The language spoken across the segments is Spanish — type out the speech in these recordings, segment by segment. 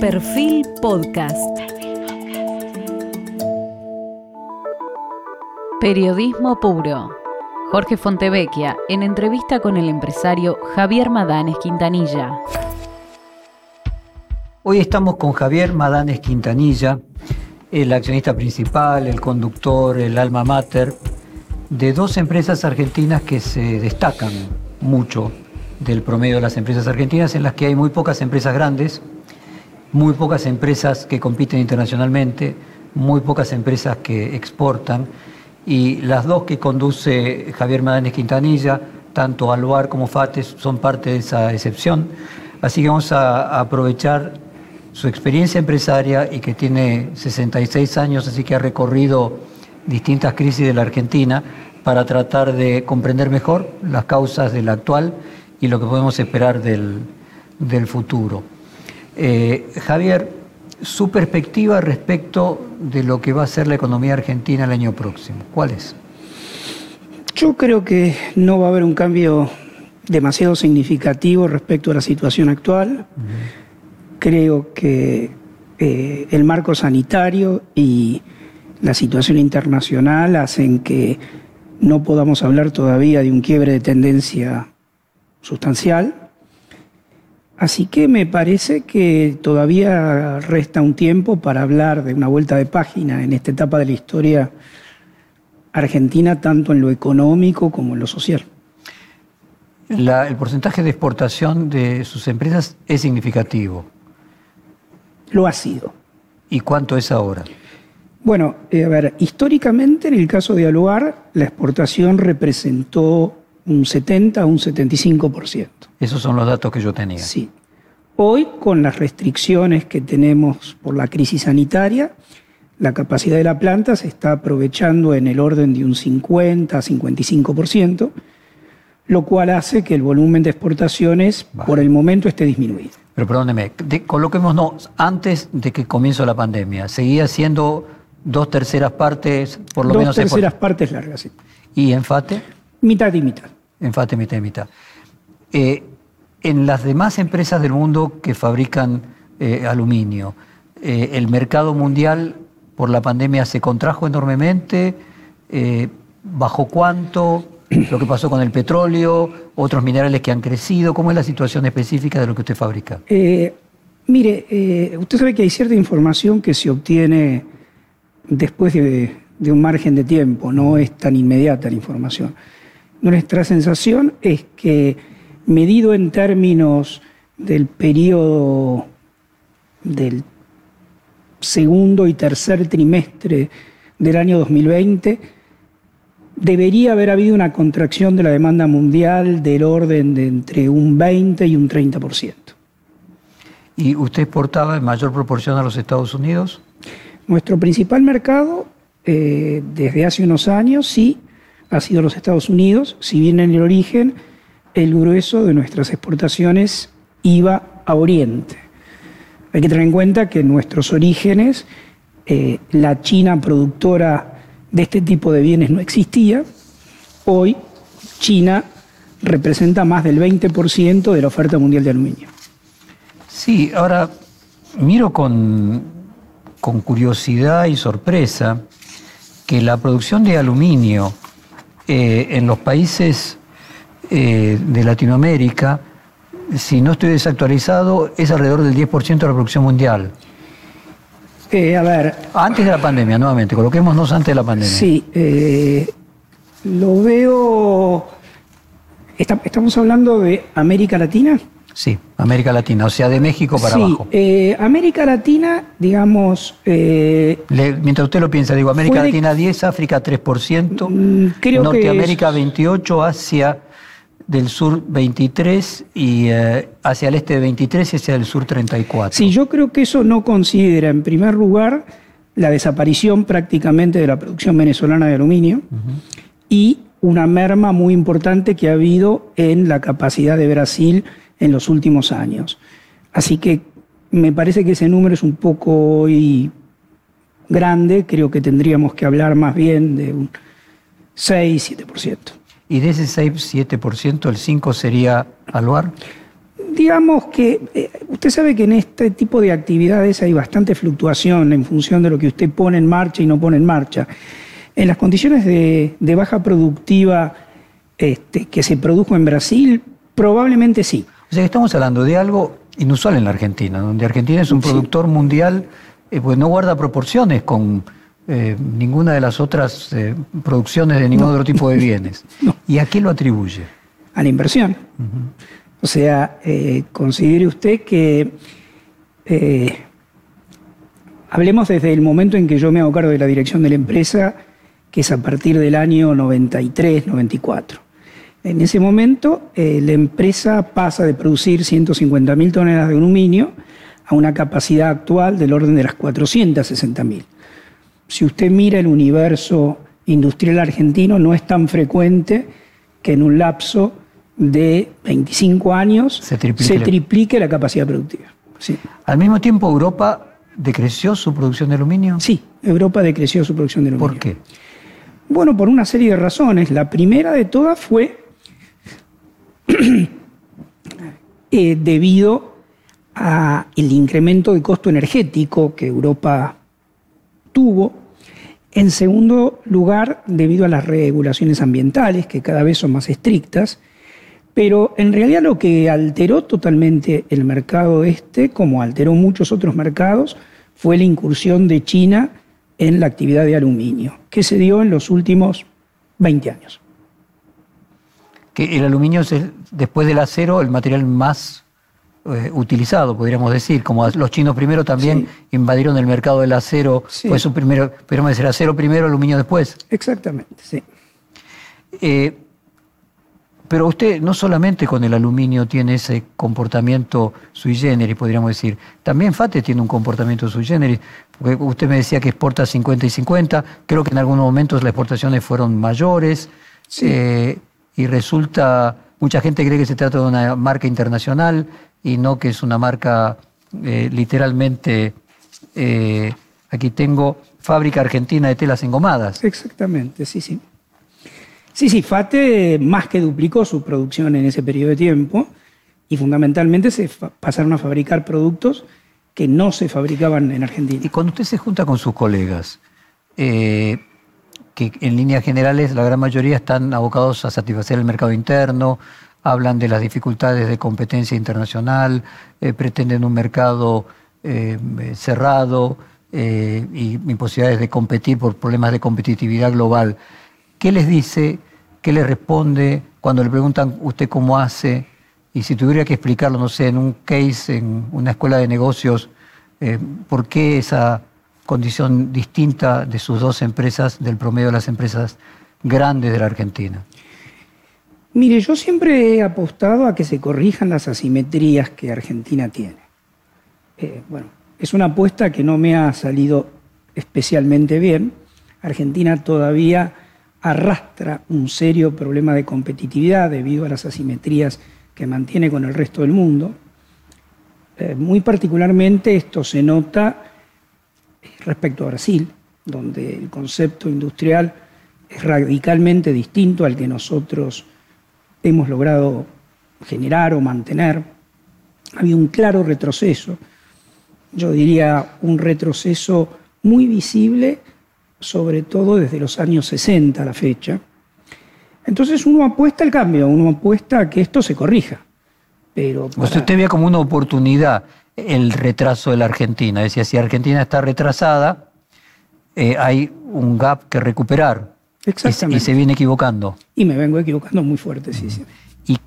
Perfil Podcast. Periodismo puro. Jorge Fontevecchia en entrevista con el empresario Javier Madanes Quintanilla. Hoy estamos con Javier Madanes Quintanilla, el accionista principal, el conductor, el alma mater de dos empresas argentinas que se destacan mucho del promedio de las empresas argentinas, en las que hay muy pocas empresas grandes, muy pocas empresas que compiten internacionalmente, muy pocas empresas que exportan, y las dos que conduce Javier Madanes Quintanilla, tanto Aluar como FATES, son parte de esa excepción. Así que vamos a aprovechar su experiencia empresaria y que tiene 66 años, así que ha recorrido distintas crisis de la Argentina para tratar de comprender mejor las causas de la actual y lo que podemos esperar del, futuro. Eh, Javier, su perspectiva respecto de lo que va a ser la economía argentina el año próximo, ¿cuál es? Yo creo que no va a haber un cambio demasiado significativo respecto a la situación actual. Creo que eh, el marco sanitario y la situación internacional hacen que no podamos hablar todavía de un quiebre de tendencia sustancial. Así que me parece que todavía resta un tiempo para hablar de una vuelta de página en esta etapa de la historia argentina, tanto en lo económico como en lo social. el porcentaje de exportación de sus empresas es significativo. Lo ha sido. ¿Y cuánto es ahora? Bueno, eh, a ver, históricamente en el caso de Aluar, la exportación representó un 70 a un 75%. Esos son los datos que yo tenía. Sí. Hoy, con las restricciones que tenemos por la crisis sanitaria, la capacidad de la planta se está aprovechando en el orden de un 50 a 55%, lo cual hace que el volumen de exportaciones por el momento esté disminuido. Pero perdóneme, coloquémonos antes de que comience la pandemia. ¿Seguía siendo dos terceras partes, por lo menos? Dos terceras partes largas, sí. ¿Y enfate? Mitad y mitad. Enfate, mitad y. Eh, en las demás empresas del mundo que fabrican eh, aluminio, eh, ¿el mercado mundial por la pandemia se contrajo enormemente? ¿Bajo cuánto? ¿Lo que pasó con el petróleo? ¿Otros minerales que han crecido? ¿Cómo es la situación específica de lo que usted fabrica? mire, usted sabe que hay cierta información que se obtiene después de, un margen de tiempo, no es tan inmediata la información. Nuestra sensación es que, medido en términos del periodo del segundo y tercer trimestre del año 2020, debería haber habido una contracción de la demanda mundial del orden de entre un 20 y un 30%. ¿Y usted exportaba en mayor proporción a los Estados Unidos? Nuestro principal mercado eh, desde hace unos años sí ha sido los Estados Unidos, si bien en el origen el grueso de nuestras exportaciones iba a Oriente. Hay que tener en cuenta que en nuestros orígenes eh, la China productora de este tipo de bienes no existía. Hoy China representa más del 20% de la oferta mundial de aluminio. Sí, ahora miro con con curiosidad y sorpresa que la producción de aluminio eh, en los países eh, de Latinoamérica, si no estoy desactualizado, es alrededor del 10% de la producción mundial. Eh, a ver. Antes de la pandemia, nuevamente, coloquémonos antes de la pandemia. Sí, lo veo. ¿Estamos hablando de América Latina? Sí, América Latina, o sea, de México para sí, abajo. Eh, América Latina, digamos... Eh, mientras usted lo piensa, digo, América Latina 10, África 3%, mm, creo Norteamérica 28, Asia del sur 23 y eh, hacia el este 23 y hacia el sur 34. Sí, yo creo que eso no considera, en primer lugar, la desaparición prácticamente de la producción venezolana de aluminio y una merma muy importante que ha habido en la capacidad de Brasil en los últimos años. Así que me parece que ese número es un poco grande, creo que tendríamos que hablar más bien de un 6-7%. ¿Y de ese 6-7%, el 5% sería Aluar? Digamos que eh, usted sabe que en este tipo de actividades hay bastante fluctuación en función de lo que usted pone en marcha y no pone en marcha. En las condiciones de, baja productiva este, que se produjo en Brasil, probablemente sí. O sea que estamos hablando de algo inusual en la Argentina, donde Argentina es un productor mundial, eh, pues no guarda proporciones con eh, ninguna de las otras producciones de ningún otro tipo de bienes. ¿Y a qué lo atribuye? A la inversión. O sea, eh, considere usted que, eh, hablemos desde el momento en que yo me hago cargo de la dirección de la empresa, que es a partir del año 93, 94. En ese momento, eh, la empresa pasa de producir 150.000 toneladas de aluminio a una capacidad actual del orden de las 460.000. Si usted mira el universo industrial argentino, no es tan frecuente que en un lapso de 25 años se triplique, la capacidad productiva. Al mismo tiempo, Europa decreció su producción de aluminio. Sí, Europa decreció su producción de aluminio. ¿Por qué? Bueno, por una serie de razones. La primera de todas fue eh, debido al incremento de costo energético que Europa tuvo. En segundo lugar, debido a las regulaciones ambientales, que cada vez son más estrictas. Pero en realidad lo que alteró totalmente el mercado este, como alteró muchos otros mercados, fue la incursión de China en la actividad de aluminio, que se dio en los últimos 20 años. Que el aluminio es, después del acero, el material más eh, utilizado, podríamos decir. Como los chinos primero también invadieron el mercado del acero, fue su primero, podríamos decir, acero primero, aluminio después. Exactamente, sí. Eh, pero usted no solamente con el aluminio tiene ese comportamiento sui generis, podríamos decir, también FATE tiene un comportamiento sui generis, porque usted me decía que exporta 50 y 50, creo que en algunos momentos las exportaciones fueron mayores, eh, y resulta, mucha gente cree que se trata de una marca internacional y no que es una marca eh, literalmente, eh, aquí tengo fábrica argentina de telas engomadas. Exactamente, sí, sí. Sí, sí, FATE más que duplicó su producción en ese periodo de tiempo y fundamentalmente se pasaron a fabricar productos que no se fabricaban en Argentina. Y cuando usted se junta con sus colegas, eh, que en líneas generales la gran mayoría están abocados a satisfacer el mercado interno, hablan de las dificultades de competencia internacional, eh, pretenden un mercado eh, cerrado y imposibilidades de competir por problemas de competitividad global. ¿Qué les dice qué le responde cuando le preguntan usted cómo hace y si tuviera que explicarlo, no sé, en un case, en una escuela de negocios, eh, por qué esa condición distinta de sus dos empresas del promedio de las empresas grandes de la Argentina. Mire, yo siempre he apostado a que se corrijan las asimetrías que Argentina tiene. Eh, bueno, es una apuesta que no me ha salido especialmente bien. Argentina todavía arrastra un serio problema de competitividad debido a las asimetrías que mantiene con el resto del mundo. Eh, muy particularmente esto se nota respecto a Brasil, donde el concepto industrial es radicalmente distinto al que nosotros hemos logrado generar o mantener. Ha habido un claro retroceso, yo diría un retroceso muy visible sobre todo desde los años 60 a la fecha. Entonces uno apuesta al cambio, uno apuesta a que esto se corrija. Pero Usted ve como una oportunidad el retraso de la Argentina. Decía, si Argentina está retrasada, eh, hay un gap que recuperar. Exactamente. Y, se viene equivocando. Y me vengo equivocando muy fuerte, sí, sí. ¿Y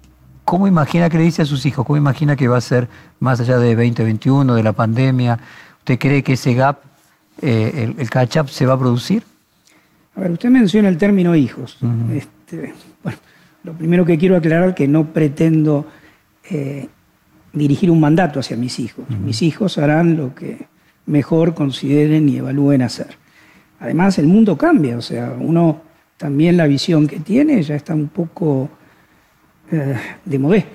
cómo imagina que le dice a sus hijos? ¿Cómo imagina que va a ser más allá de 2021, de la pandemia? ¿Usted cree que ese gap eh, el, catch-up se va a producir? A ver, usted menciona el término hijos. Este, bueno, lo primero que quiero aclarar es que no pretendo eh, dirigir un mandato hacia mis hijos. Mis hijos harán lo que mejor consideren y evalúen hacer. Además, el mundo cambia, o sea, uno también la visión que tiene ya está un poco eh, de modé.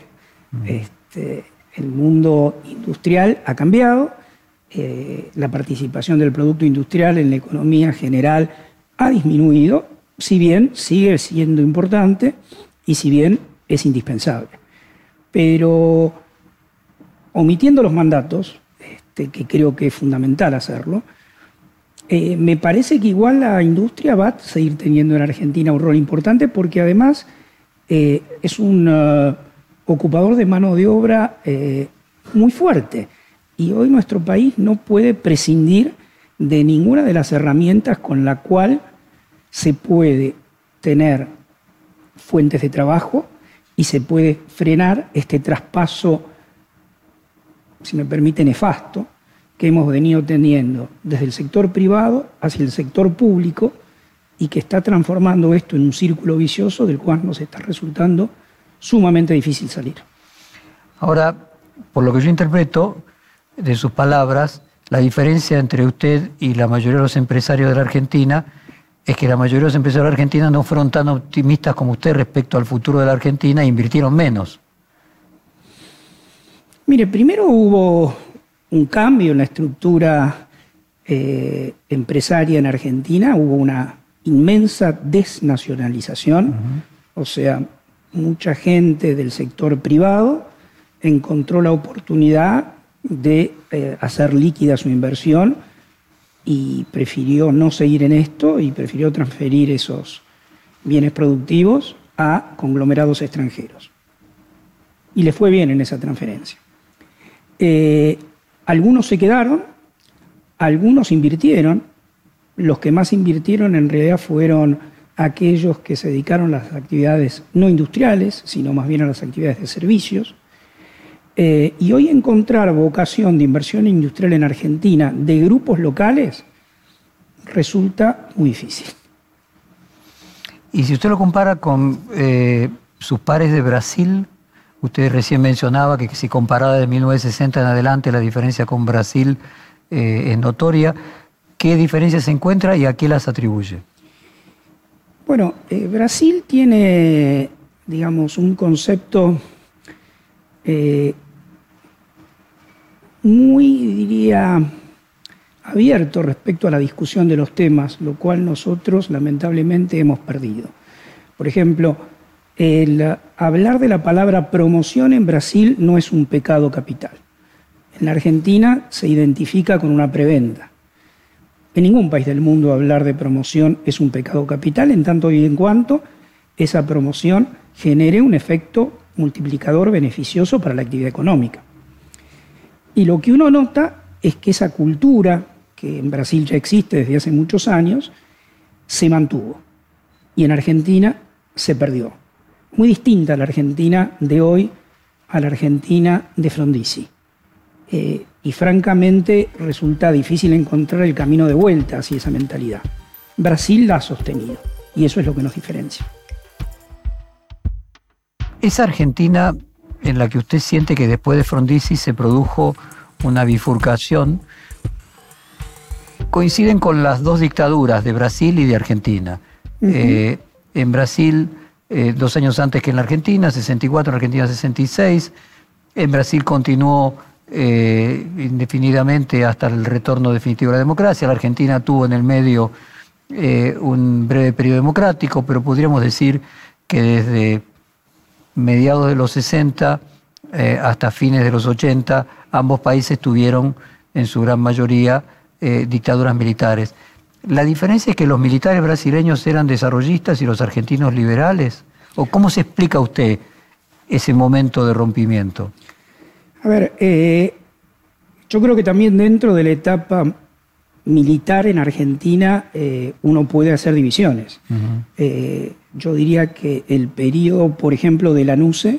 Este, el mundo industrial ha cambiado eh, la participación del producto industrial en la economía general ha disminuido, si bien sigue siendo importante y si bien es indispensable. Pero omitiendo los mandatos, este, que creo que es fundamental hacerlo, eh, me parece que igual la industria va a seguir teniendo en Argentina un rol importante porque además eh, es un uh, ocupador de mano de obra eh, muy fuerte. Y hoy nuestro país no puede prescindir de ninguna de las herramientas con la cual se puede tener fuentes de trabajo y se puede frenar este traspaso, si me permite, nefasto que hemos venido teniendo desde el sector privado hacia el sector público y que está transformando esto en un círculo vicioso del cual nos está resultando sumamente difícil salir. Ahora, por lo que yo interpreto de sus palabras, la diferencia entre usted y la mayoría de los empresarios de la Argentina es que la mayoría de los empresarios de la Argentina no fueron tan optimistas como usted respecto al futuro de la Argentina e invirtieron menos. Mire, primero hubo un cambio en la estructura eh, empresaria en Argentina, hubo una inmensa desnacionalización, o sea, mucha gente del sector privado encontró la oportunidad de eh, hacer líquida su inversión y prefirió no seguir en esto y prefirió transferir esos bienes productivos a conglomerados extranjeros. Y le fue bien en esa transferencia. Eh, algunos se quedaron, algunos invirtieron, los que más invirtieron en realidad fueron aquellos que se dedicaron a las actividades no industriales, sino más bien a las actividades de servicios. Eh, y hoy encontrar vocación de inversión industrial en Argentina de grupos locales resulta muy difícil. Y si usted lo compara con eh, sus pares de Brasil, Usted recién mencionaba que si comparada de 1960 en adelante la diferencia con Brasil eh, es notoria. ¿Qué diferencia se encuentra y a qué las atribuye? Bueno, eh, Brasil tiene, digamos, un concepto eh, muy, diría, abierto respecto a la discusión de los temas, lo cual nosotros lamentablemente hemos perdido. Por ejemplo, el hablar de la palabra promoción en Brasil no es un pecado capital. En la Argentina se identifica con una preventa. En ningún país del mundo hablar de promoción es un pecado capital, en tanto y en cuanto esa promoción genere un efecto multiplicador beneficioso para la actividad económica. Y lo que uno nota es que esa cultura, que en Brasil ya existe desde hace muchos años, se mantuvo. Y en Argentina se perdió muy distinta a la Argentina de hoy a la Argentina de Frondizi. Eh, y francamente resulta difícil encontrar el camino de vuelta hacia esa mentalidad. Brasil la ha sostenido y eso es lo que nos diferencia. Esa Argentina en la que usted siente que después de Frondizi se produjo una bifurcación, coinciden con las dos dictaduras de Brasil y de Argentina. Eh, en Brasil eh, dos años antes que en la Argentina, 64, en Argentina 66. En Brasil continuó eh, indefinidamente hasta el retorno definitivo a la democracia. La Argentina tuvo en el medio eh, un breve periodo democrático, pero podríamos decir que desde mediados de los 60 hasta fines de los 80, ambos países tuvieron en su gran mayoría dictaduras militares. ¿La diferencia es que los militares brasileños eran desarrollistas y los argentinos liberales? ¿O cómo se explica usted ese momento de rompimiento? A ver, eh, yo creo que también dentro de la etapa militar en Argentina eh, uno puede hacer divisiones. Eh, yo diría que el periodo, por ejemplo, de la NUCE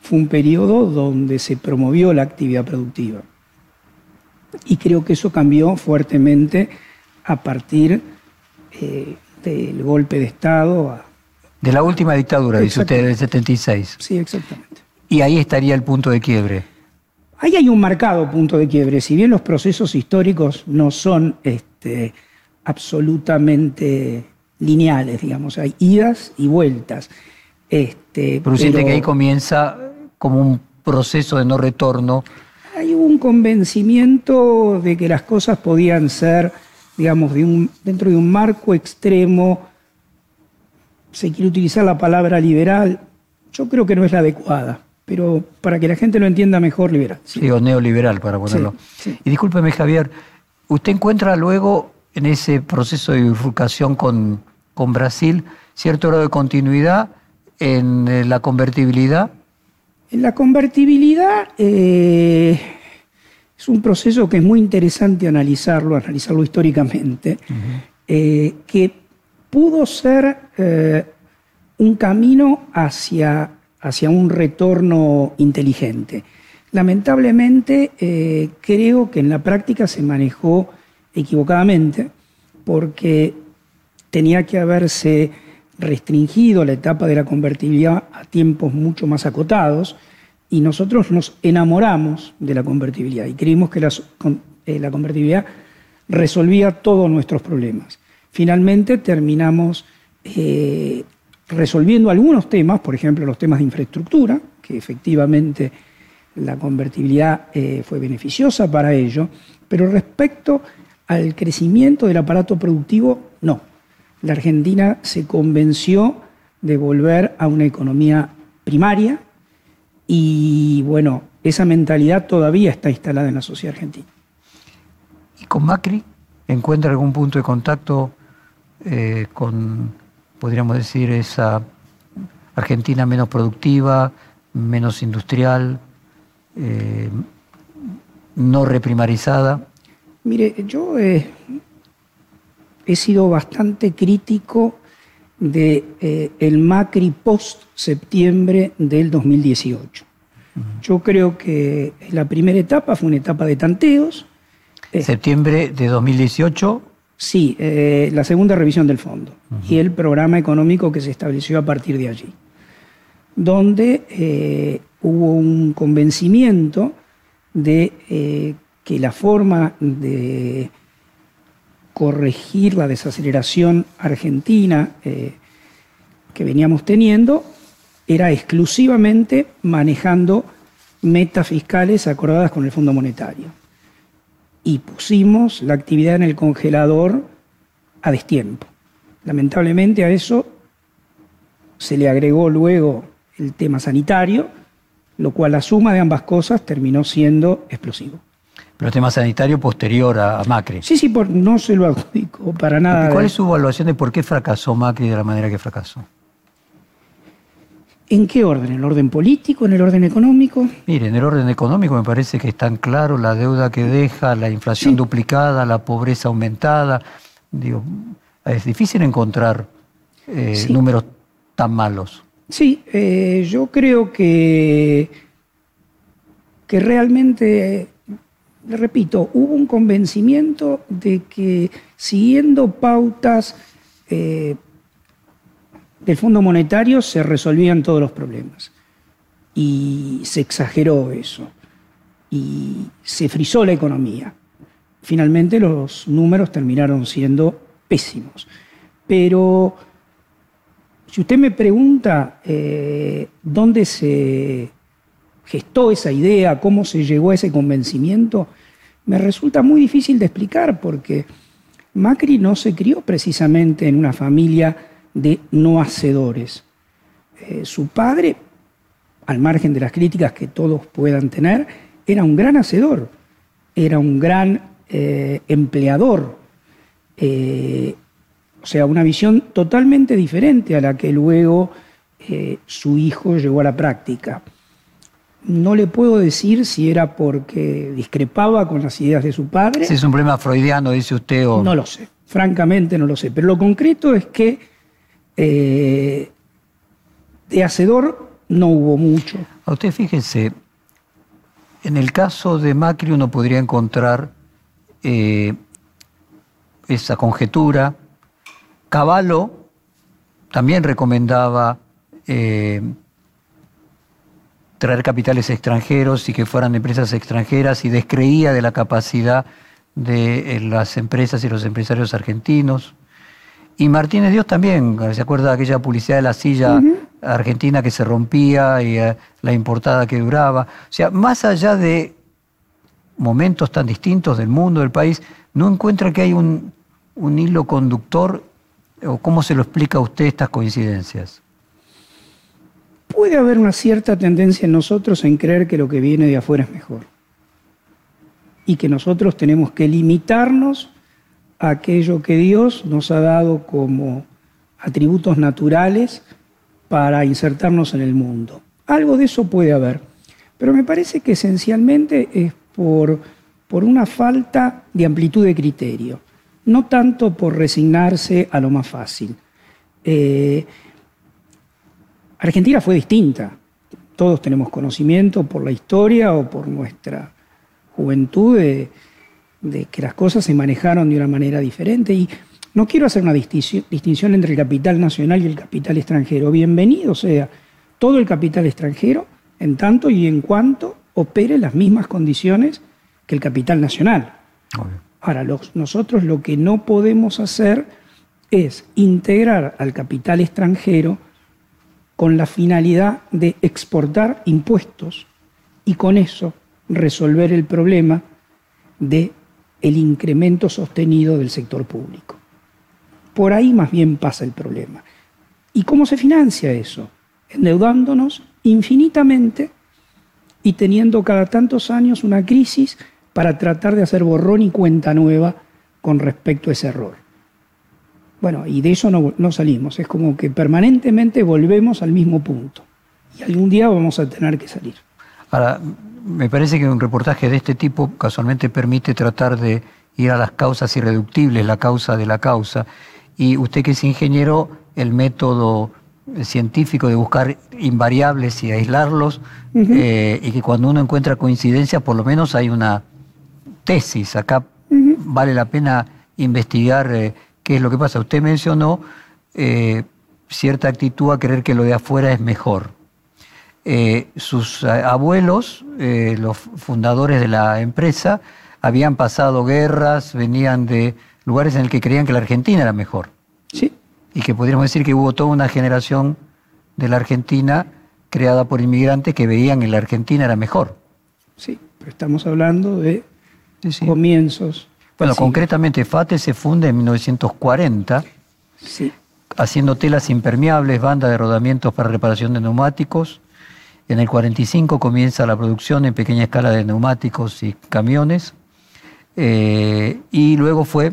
fue un periodo donde se promovió la actividad productiva. Y creo que eso cambió fuertemente a partir eh, del golpe de Estado. de la última dictadura, dice usted, del 76. Sí, exactamente. Y ahí estaría el punto de quiebre. Ahí hay un marcado punto de quiebre. Si bien los procesos históricos no son este, absolutamente lineales, digamos, hay idas y vueltas. Este, pero, siente que ahí comienza como un proceso de no retorno. Hay un convencimiento de que las cosas podían ser digamos, de un, dentro de un marco extremo, se quiere utilizar la palabra liberal, yo creo que no es la adecuada. pero para que la gente lo entienda mejor, liberal. Sí, o neoliberal, para ponerlo. Sí, sí. Y discúlpeme, Javier, ¿usted encuentra luego en ese proceso de bifurcación con, con Brasil cierto grado de continuidad en eh, la convertibilidad? En la convertibilidad eh, es un proceso que es muy interesante analizarlo, analizarlo históricamente, eh, que pudo ser eh, un camino hacia, hacia un retorno inteligente. Lamentablemente eh, creo que en la práctica se manejó equivocadamente porque tenía que haberse restringido la etapa de la convertibilidad a tiempos mucho más acotados y nosotros nos enamoramos de la convertibilidad y creímos que eh, la convertibilidad resolvía todos nuestros problemas. Finalmente terminamos eh, resolviendo algunos temas, por ejemplo los temas de infraestructura, que efectivamente la convertibilidad eh, fue beneficiosa para ello, pero respecto al crecimiento del aparato productivo, no. La Argentina se convenció de volver a una economía primaria y bueno, esa mentalidad todavía está instalada en la sociedad argentina. ¿Y con Macri encuentra algún punto de contacto eh, con, podríamos decir, esa Argentina menos productiva, menos industrial, eh, no reprimarizada? Mire, yo eh, he sido bastante crítico de eh, el Macri post septiembre del 2018. Yo creo que la primera etapa fue una etapa de tanteos. Eh, Septiembre de 2018, Sí, eh, la segunda revisión del fondo y el programa económico que se estableció a partir de allí, donde eh, hubo un convencimiento de que la forma de corregir la desaceleración argentina eh, que veníamos teniendo era exclusivamente manejando metas fiscales acordadas con el Fondo Monetario y pusimos la actividad en el congelador a destiempo. Lamentablemente a eso se le agregó luego el tema sanitario, lo cual la suma de ambas cosas terminó siendo explosivo. Pero tema sanitario posterior a, a Macri. Sí, sí, por, no se lo adjudico para nada. ¿Y ¿Cuál es su evaluación de por qué fracasó Macri de la manera que fracasó? ¿En qué orden? ¿En el orden político? ¿En el orden económico? Mire, en el orden económico me parece que es tan claro la deuda que deja, la inflación Sí. duplicada, la pobreza aumentada. Digo, es difícil encontrar eh, Sí. números tan malos. Sí, eh, yo creo que, que realmente, le repito, hubo un convencimiento de que siguiendo pautas eh, del Fondo Monetario se resolvían todos los problemas. Y se exageró eso. Y se frizó la economía. Finalmente los números terminaron siendo pésimos. Pero si usted me pregunta eh, dónde se gestó esa idea, cómo se llegó a ese convencimiento, me resulta muy difícil de explicar porque Macri no se crió precisamente en una familia de no hacedores. Eh, su padre, al margen de las críticas que todos puedan tener, era un gran hacedor, era un gran eh, empleador. Eh, o sea, una visión totalmente diferente a la que luego su hijo llevó a la práctica. No le puedo decir si era porque discrepaba con las ideas de su padre. Si es un problema freudiano, dice usted, o No lo sé, francamente no lo sé. Pero lo concreto es que eh, de hacedor no hubo mucho. A usted fíjese, en el caso de Macri uno podría encontrar eh, esa conjetura. Cavallo también recomendaba eh, traer capitales extranjeros y que fueran empresas extranjeras y descreía de la capacidad de eh, las empresas y los empresarios argentinos. Y Martínez Dios también, ¿se acuerda de aquella publicidad de la silla argentina que se rompía y eh, la importada que duraba? O sea, más allá de momentos tan distintos del mundo, del país, ¿no encuentra que hay un, un hilo conductor? ¿O cómo se lo explica a usted estas coincidencias? Puede haber una cierta tendencia en nosotros en creer que lo que viene de afuera es mejor. Y que nosotros tenemos que limitarnos a aquello que Dios nos ha dado como atributos naturales para insertarnos en el mundo. Algo de eso puede haber. Pero me parece que esencialmente es por, por una falta de amplitud de criterio, no tanto por resignarse a lo más fácil. Eh, Argentina fue distinta. Todos tenemos conocimiento por la historia o por nuestra juventud de, que las cosas se manejaron de una manera diferente. Y no quiero hacer una distinción entre el capital nacional y el capital extranjero. Bienvenido sea todo el capital extranjero en tanto y en cuanto opere las mismas condiciones que el capital nacional. Ahora, nosotros lo que no podemos hacer es integrar al capital extranjero con la finalidad de exportar impuestos y con eso resolver el problema de el incremento sostenido del sector público. Por ahí más bien pasa el problema. ¿Y cómo se financia eso? Endeudándonos infinitamente y teniendo cada tantos años una crisis para tratar de hacer borrón y cuenta nueva con respecto a ese error. Bueno, y de eso no, salimos, es como que permanentemente volvemos al mismo punto y algún día vamos a tener que salir. Ahora, me parece que un reportaje de este tipo casualmente permite tratar de ir a las causas irreductibles, la causa de la causa. Y usted que es ingeniero, el método científico de buscar invariables y aislarlos, eh, y que cuando uno encuentra coincidencia, por lo menos hay una tesis. Acá vale la pena investigar eh, qué es lo que pasa. Usted mencionó eh, cierta actitud a creer que lo de afuera es mejor. Eh, sus eh, abuelos, los fundadores de la empresa, habían pasado guerras, venían de lugares en el que creían que la Argentina era mejor. Sí. Y que podríamos decir que hubo toda una generación de la Argentina creada por inmigrantes que veían que la Argentina era mejor. Sí, pero estamos hablando de comienzos bueno, concretamente FATE se funde en 1940, haciendo telas impermeables, banda de rodamientos para reparación de neumáticos. En el 45 comienza la producción en pequeña escala de neumáticos y camiones. Eh, y luego fue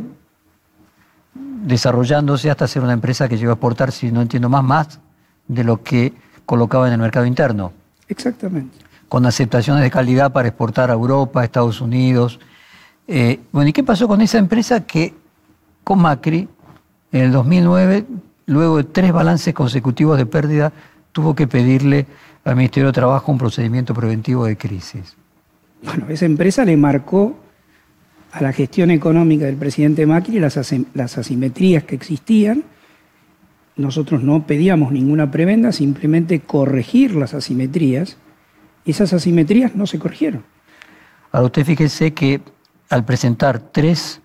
desarrollándose hasta ser una empresa que llegó a exportar, si no entiendo más, más de lo que colocaba en el mercado interno. Exactamente. Con aceptaciones de calidad para exportar a Europa, a Estados Unidos, eh, bueno, ¿y qué pasó con esa empresa que con Macri, en el 2009, luego de tres balances consecutivos de pérdida, tuvo que pedirle al Ministerio de Trabajo un procedimiento preventivo de crisis? Bueno, esa empresa le marcó a la gestión económica del presidente Macri las, las asimetrías que existían. Nosotros no pedíamos ninguna prebenda, simplemente corregir las asimetrías. Esas asimetrías no se corrigieron. Ahora usted fíjese que al presentar tres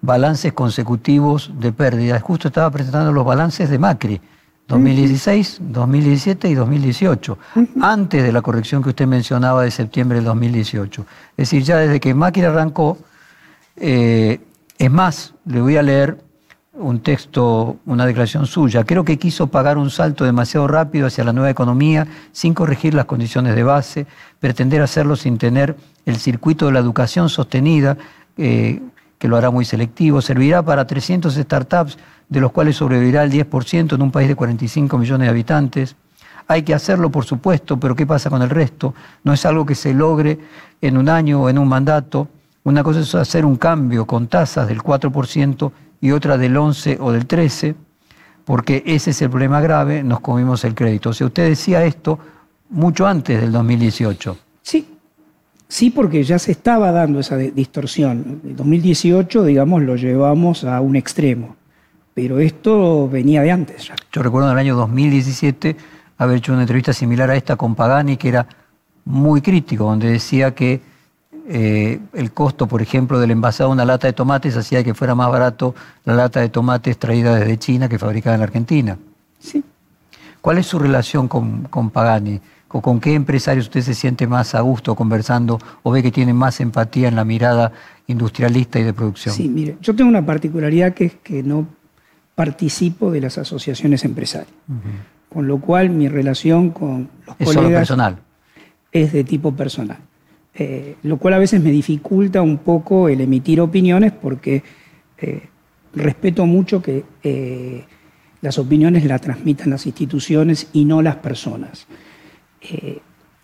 balances consecutivos de pérdidas. Justo estaba presentando los balances de Macri, 2016, 2017 y 2018, antes de la corrección que usted mencionaba de septiembre del 2018. Es decir, ya desde que Macri arrancó, eh, es más, le voy a leer un texto, una declaración suya. Creo que quiso pagar un salto demasiado rápido hacia la nueva economía sin corregir las condiciones de base, pretender hacerlo sin tener el circuito de la educación sostenida, eh, que lo hará muy selectivo, servirá para 300 startups, de los cuales sobrevivirá el 10% en un país de 45 millones de habitantes. Hay que hacerlo, por supuesto, pero ¿qué pasa con el resto? No es algo que se logre en un año o en un mandato. Una cosa es hacer un cambio con tasas del 4% y otra del 11 o del 13, porque ese es el problema grave, nos comimos el crédito. O sea, usted decía esto mucho antes del 2018. Sí, Sí, porque ya se estaba dando esa distorsión. En 2018, digamos, lo llevamos a un extremo, pero esto venía de antes ya. Yo recuerdo en el año 2017 haber hecho una entrevista similar a esta con Pagani, que era muy crítico, donde decía que eh, el costo, por ejemplo, del envasado de una lata de tomates hacía que fuera más barato la lata de tomates traída desde China que fabricada en la Argentina. Sí. ¿Cuál es su relación con, con Pagani? o con qué empresarios usted se siente más a gusto conversando o ve que tiene más empatía en la mirada industrialista y de producción? Sí, mire, yo tengo una particularidad que es que no participo de las asociaciones empresarias. con lo cual mi relación con los Es colegas solo personal. es de tipo personal. Eh, lo cual a veces me dificulta un poco el emitir opiniones porque eh, respeto mucho que eh, las opiniones las transmitan las instituciones y no las personas. Eh,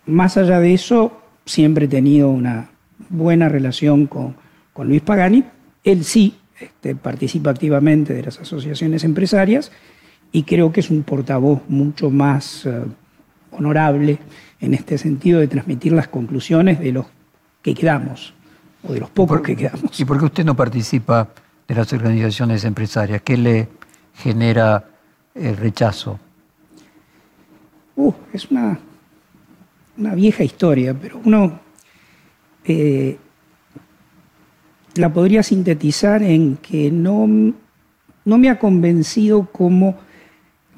más allá de eso, siempre he tenido una buena relación con, Luis Pagani. Él sí este, participa activamente de las asociaciones empresarias y creo que es un portavoz mucho más eh, honorable en este sentido de transmitir las conclusiones de los que quedamos o de los pocos que quedamos. ¿Y por qué usted no participa de las organizaciones empresarias? ¿Qué le genera el rechazo? Uh, es una, una vieja historia, pero uno eh, la podría sintetizar en que no, no me ha convencido cómo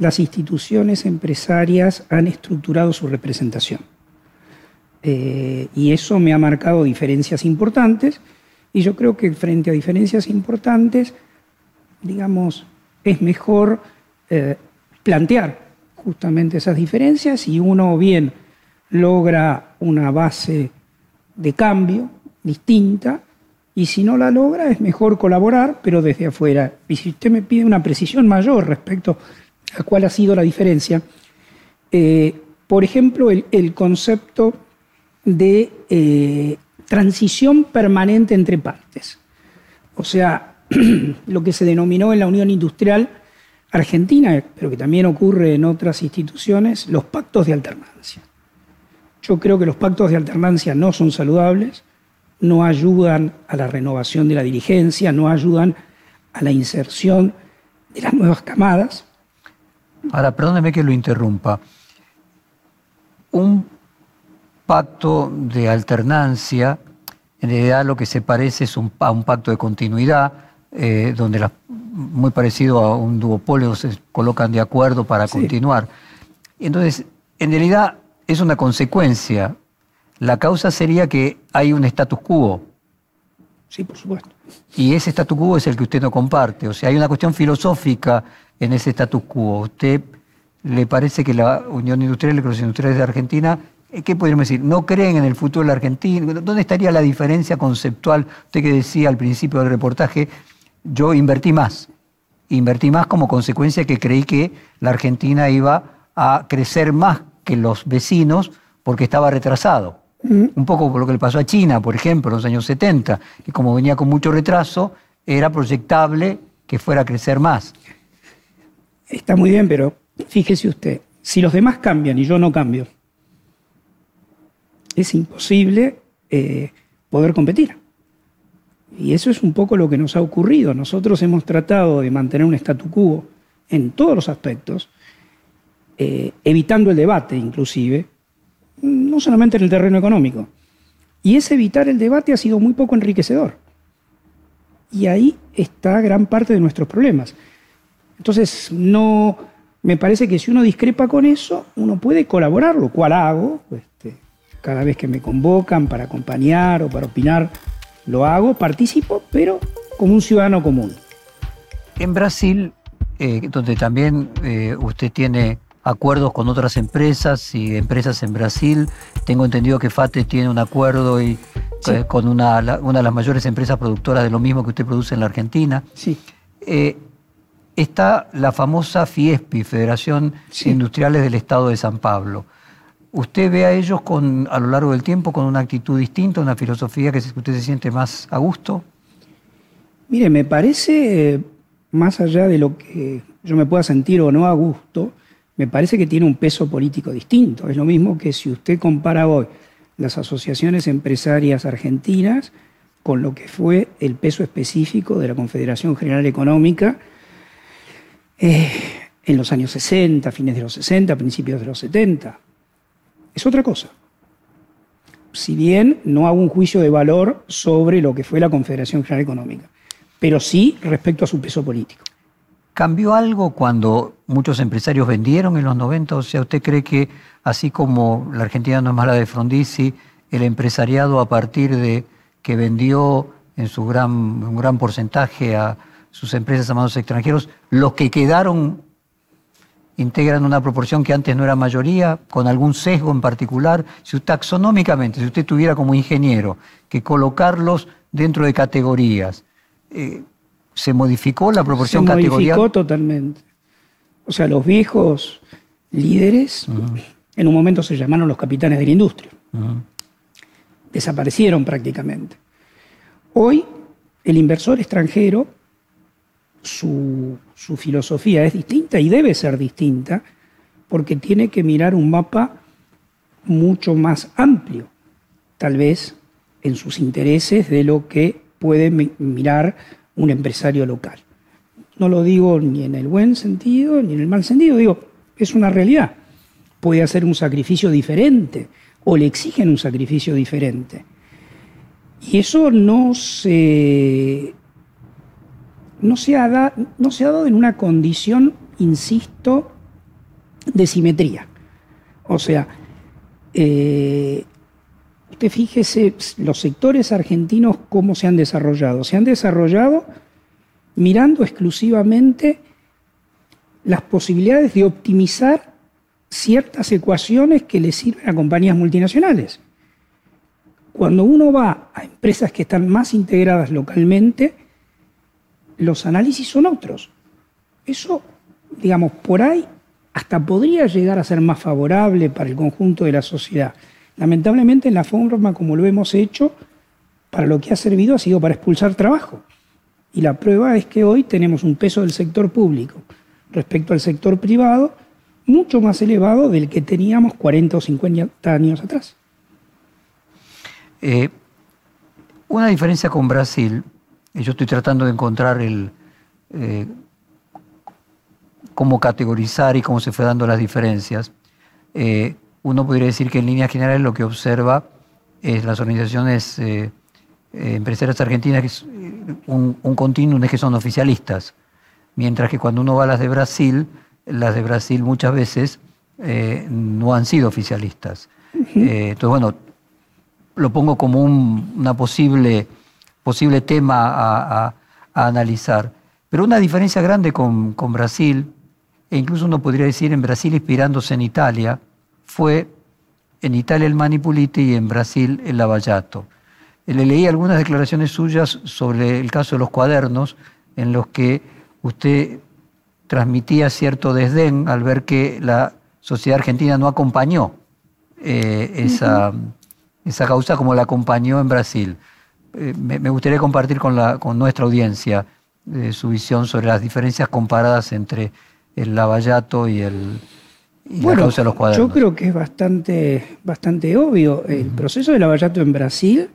las instituciones empresarias han estructurado su representación. Eh, y eso me ha marcado diferencias importantes, y yo creo que frente a diferencias importantes, digamos, es mejor eh, plantear justamente esas diferencias y uno bien logra una base de cambio distinta y si no la logra es mejor colaborar, pero desde afuera. Y si usted me pide una precisión mayor respecto a cuál ha sido la diferencia, eh, por ejemplo, el, concepto de eh, transición permanente entre partes. O sea, lo que se denominó en la Unión Industrial Argentina, pero que también ocurre en otras instituciones, los pactos de alternancia. Yo creo que los pactos de alternancia no son saludables, no ayudan a la renovación de la dirigencia, no ayudan a la inserción de las nuevas camadas. Ahora, perdóneme que lo interrumpa. Un pacto de alternancia, en realidad lo que se parece es un, a un pacto de continuidad, eh, donde las, muy parecido a un duopolio se colocan de acuerdo para Sí. continuar. Entonces, en realidad es una consecuencia. La causa sería que hay un status quo, Sí, por supuesto. Y ese status quo es el que usted no comparte. O sea, hay una cuestión filosófica en ese status quo. ¿Usted le parece que la Unión Industrial y los industriales de Argentina, eh, qué podríamos decir? ¿No creen en el futuro de la Argentina? ¿Dónde estaría la diferencia conceptual? Usted que decía al principio del reportaje, yo invertí más. Invertí más como consecuencia que creí que la Argentina iba a crecer más que los vecinos porque estaba retrasado. Un poco por lo que le pasó a China, por ejemplo, en los años 70, que como venía con mucho retraso, era proyectable que fuera a crecer más. Está muy bien, pero fíjese usted, si los demás cambian y yo no cambio, es imposible eh, poder competir. Y eso es un poco lo que nos ha ocurrido. Nosotros hemos tratado de mantener un statu quo en todos los aspectos, eh, evitando el debate inclusive, no solamente en el terreno económico. Y ese evitar el debate ha sido muy poco enriquecedor. Y ahí está gran parte de nuestros problemas. Entonces, no, me parece que si uno discrepa con eso, uno puede colaborar, lo cual hago. este, cada vez que me convocan para acompañar o para opinar, lo hago, participo, pero como un ciudadano común. En Brasil, eh, donde también eh, usted tiene acuerdos con otras empresas y empresas en Brasil, tengo entendido que FATE tiene un acuerdo y, Sí. eh, con una, de las mayores empresas productoras de lo mismo que usted produce en la Argentina. Sí. Eh, está la famosa FIESPI, Federación Sí. Industriales del Estado de San Pablo. ¿Usted ve a ellos con, a lo largo del tiempo con una actitud distinta, una filosofía que usted se siente más a gusto? Mire, me parece, eh, más allá de lo que yo me pueda sentir o no a gusto, me parece que tiene un peso político distinto. Es lo mismo que si usted compara hoy las asociaciones empresarias argentinas con lo que fue el peso específico de la Confederación General Económica eh, en los años 60, fines de los 60, principios de los 70. Es otra cosa. Si bien no hago un juicio de valor sobre lo que fue la Confederación General Económica, pero sí respecto a su peso político. ¿Cambió algo cuando muchos empresarios vendieron en los 90? O sea, ¿usted cree que así como la Argentina no es mala de Frondizi, el empresariado a partir de que vendió en su gran, un gran porcentaje a sus empresas a manos extranjeros, los que quedaron integran una proporción que antes no era mayoría, con algún sesgo en particular. Si taxonómicamente, si usted tuviera como ingeniero que colocarlos dentro de categorías, eh, ¿se modificó la proporción categorial? Se modificó totalmente. O sea, los viejos líderes en un momento se llamaron los capitanes de la industria. Desaparecieron prácticamente. Hoy el inversor extranjero, su, su filosofía es distinta y debe ser distinta porque tiene que mirar un mapa mucho más amplio, tal vez en sus intereses de lo que puede mirar un empresario local. No lo digo ni en el buen sentido ni en el mal sentido, digo, es una realidad. Puede hacer un sacrificio diferente o le exigen un sacrificio diferente. Y eso no se, no se, ha, no se ha dado en una condición, insisto, de simetría. O sea, eh, fíjese los sectores argentinos cómo se han desarrollado. Se han desarrollado mirando exclusivamente las posibilidades de optimizar ciertas ecuaciones que le sirven a compañías multinacionales. Cuando uno va a empresas que están más integradas localmente, los análisis son otros. Eso, digamos, por ahí hasta podría llegar a ser más favorable para el conjunto de la sociedad. Lamentablemente en la forma como lo hemos hecho, para lo que ha servido ha sido para expulsar trabajo. Y la prueba es que hoy tenemos un peso del sector público respecto al sector privado mucho más elevado del que teníamos 40 o 50 años atrás. Eh, una diferencia con Brasil, y yo estoy tratando de encontrar el eh, cómo categorizar y cómo se fue dando las diferencias. Eh, uno podría decir que en líneas generales lo que observa es las organizaciones empresarias argentinas, que es un, un continuum es que son oficialistas, mientras que cuando uno va a las de Brasil, las de Brasil muchas veces no han sido oficialistas. entonces, bueno, lo pongo como un una posible, posible tema a, analizar. Pero una diferencia grande con, Brasil, e incluso uno podría decir en Brasil inspirándose en Italia, fue en Italia el Manipuliti y en Brasil el Lavallato. Le leí algunas declaraciones suyas sobre el caso de los cuadernos, en los que usted transmitía cierto desdén al ver que la sociedad argentina no acompañó eh, esa, esa causa como la acompañó en Brasil. Eh, me, gustaría compartir con, la, con nuestra audiencia eh, su visión sobre las diferencias comparadas entre el Lavallato y, el, la causa de los cuadernos. Yo creo que es bastante, bastante obvio. El proceso de Lavallato en Brasil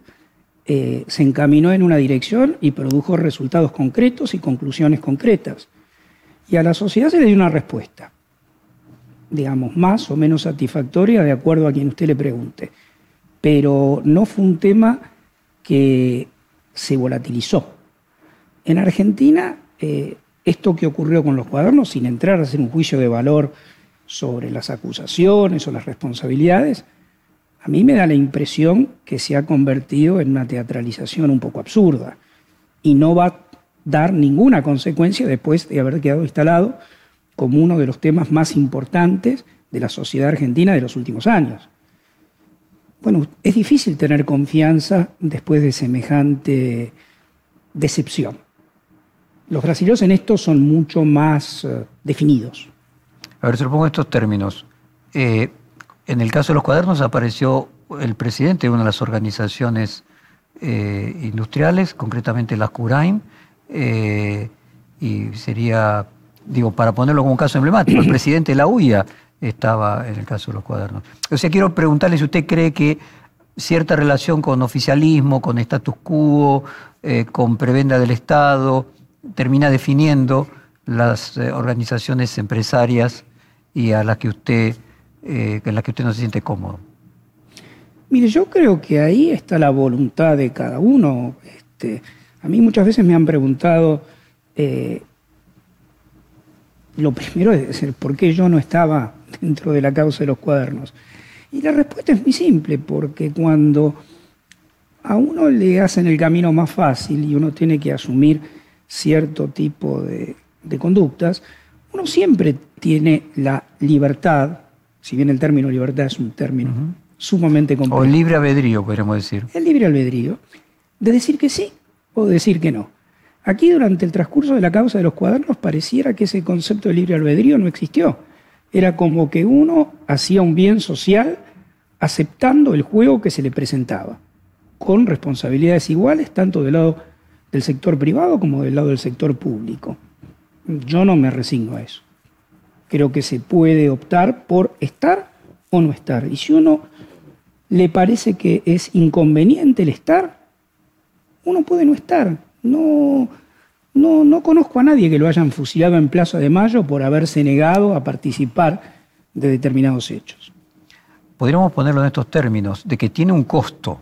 eh, se encaminó en una dirección y produjo resultados concretos y conclusiones concretas. Y a la sociedad se le dio una respuesta, digamos, más o menos satisfactoria de acuerdo a quien usted le pregunte pero no fue un tema que se volatilizó. En Argentina, eh, esto que ocurrió con los cuadernos, sin entrar a hacer un juicio de valor sobre las acusaciones o las responsabilidades, a mí me da la impresión que se ha convertido en una teatralización un poco absurda y no va a dar ninguna consecuencia después de haber quedado instalado como uno de los temas más importantes de la sociedad argentina de los últimos años. Bueno, es difícil tener confianza después de semejante decepción. Los brasileños en esto son mucho más eh, definidos. A ver, se lo pongo en estos términos. Eh, en el caso de los cuadernos apareció el presidente de una de las organizaciones eh, industriales, concretamente la CURAIM, y sería, digo, para ponerlo como un caso emblemático, el presidente de la UIA estaba en el caso de los cuadernos. O sea, quiero preguntarle si usted cree que cierta relación con oficialismo, con status quo, eh, con prebenda del Estado, termina definiendo las eh, organizaciones empresarias y a las que usted, eh, en las que usted no se siente cómodo. Mire, yo creo que ahí está la voluntad de cada uno. Este, a mí muchas veces me han preguntado, lo primero es decir, ¿por qué yo no estaba dentro de la causa de los cuadernos? Y la respuesta es muy simple, porque cuando a uno le hacen el camino más fácil y uno tiene que asumir cierto tipo de, conductas, uno siempre tiene la libertad, si bien el término libertad es un término sumamente complejo. O libre albedrío, podríamos decir. El libre albedrío, de decir que sí o decir que no. Aquí durante el transcurso de la causa de los cuadernos pareciera que ese concepto de libre albedrío no existió. Era como que uno hacía un bien social aceptando el juego que se le presentaba, con responsabilidades iguales tanto del lado del sector privado como del lado del sector público. Yo no me resigno a eso. Creo que se puede optar por estar o no estar. Y si uno le parece que es inconveniente el estar, uno puede no estar. No, no, no conozco a nadie que lo hayan fusilado en Plaza de Mayo por haberse negado a participar de determinados hechos. Podríamos ponerlo en estos términos, de que tiene un costo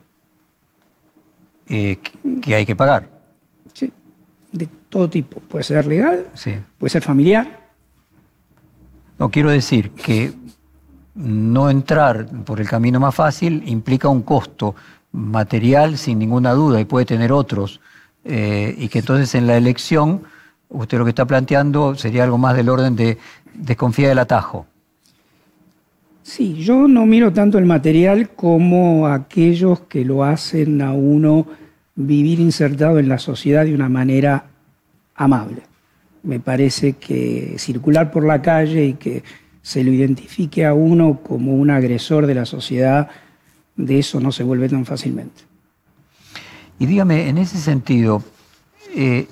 eh, que hay que pagar. Sí, de todo tipo. Puede ser legal, Sí. puede ser familiar. No quiero decir que no entrar por el camino más fácil implica un costo material sin ninguna duda y puede tener otros. eh, y que entonces en la elección, usted lo que está planteando sería algo más del orden de desconfiar del atajo. Sí, yo no miro tanto el material como aquellos que lo hacen a uno vivir insertado en la sociedad de una manera amable. Me parece que circular por la calle y que se lo identifique a uno como un agresor de la sociedad, de eso no se vuelve tan fácilmente. Y dígame, en ese sentido, eh,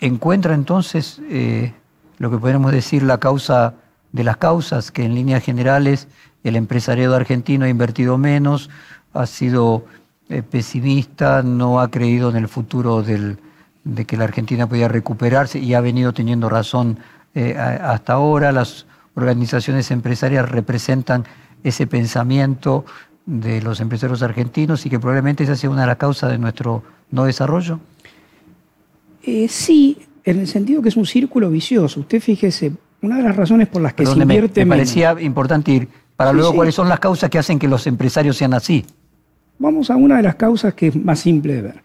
¿encuentra entonces eh, lo que podríamos decir la causa de las causas, que en líneas generales el empresariado argentino ha invertido menos, ha sido eh, pesimista, no ha creído en el futuro del- de que la Argentina podía recuperarse y ha venido teniendo razón eh, hasta ahora? Las organizaciones empresarias representan ese pensamiento de los empresarios argentinos y que probablemente esa sea una de las causas de nuestro no desarrollo? Eh, sí, en el sentido que es un círculo vicioso. Usted fíjese, una de las razones por las que Perdón, se me, invierte me menos- parecía importante ir para Sí, luego sí. cuáles son las causas que hacen que los empresarios sean así. Vamos a una de las causas que es más simple de ver.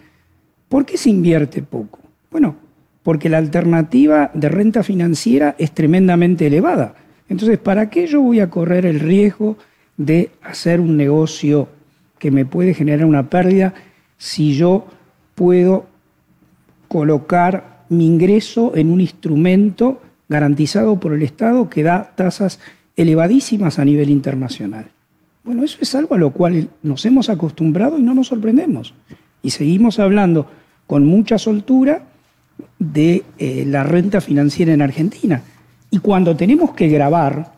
¿Por qué se invierte poco? Bueno, porque la alternativa de renta financiera es tremendamente elevada. Entonces, ¿para qué yo voy a correr el riesgo de hacer un negocio que me puede generar una pérdida si yo puedo colocar mi ingreso en un instrumento garantizado por el Estado que da tasas elevadísimas a nivel internacional? Bueno, eso es algo a lo cual nos hemos acostumbrado y no nos sorprendemos. Y seguimos hablando con mucha soltura de eh, la renta financiera en Argentina. Y cuando tenemos que grabar,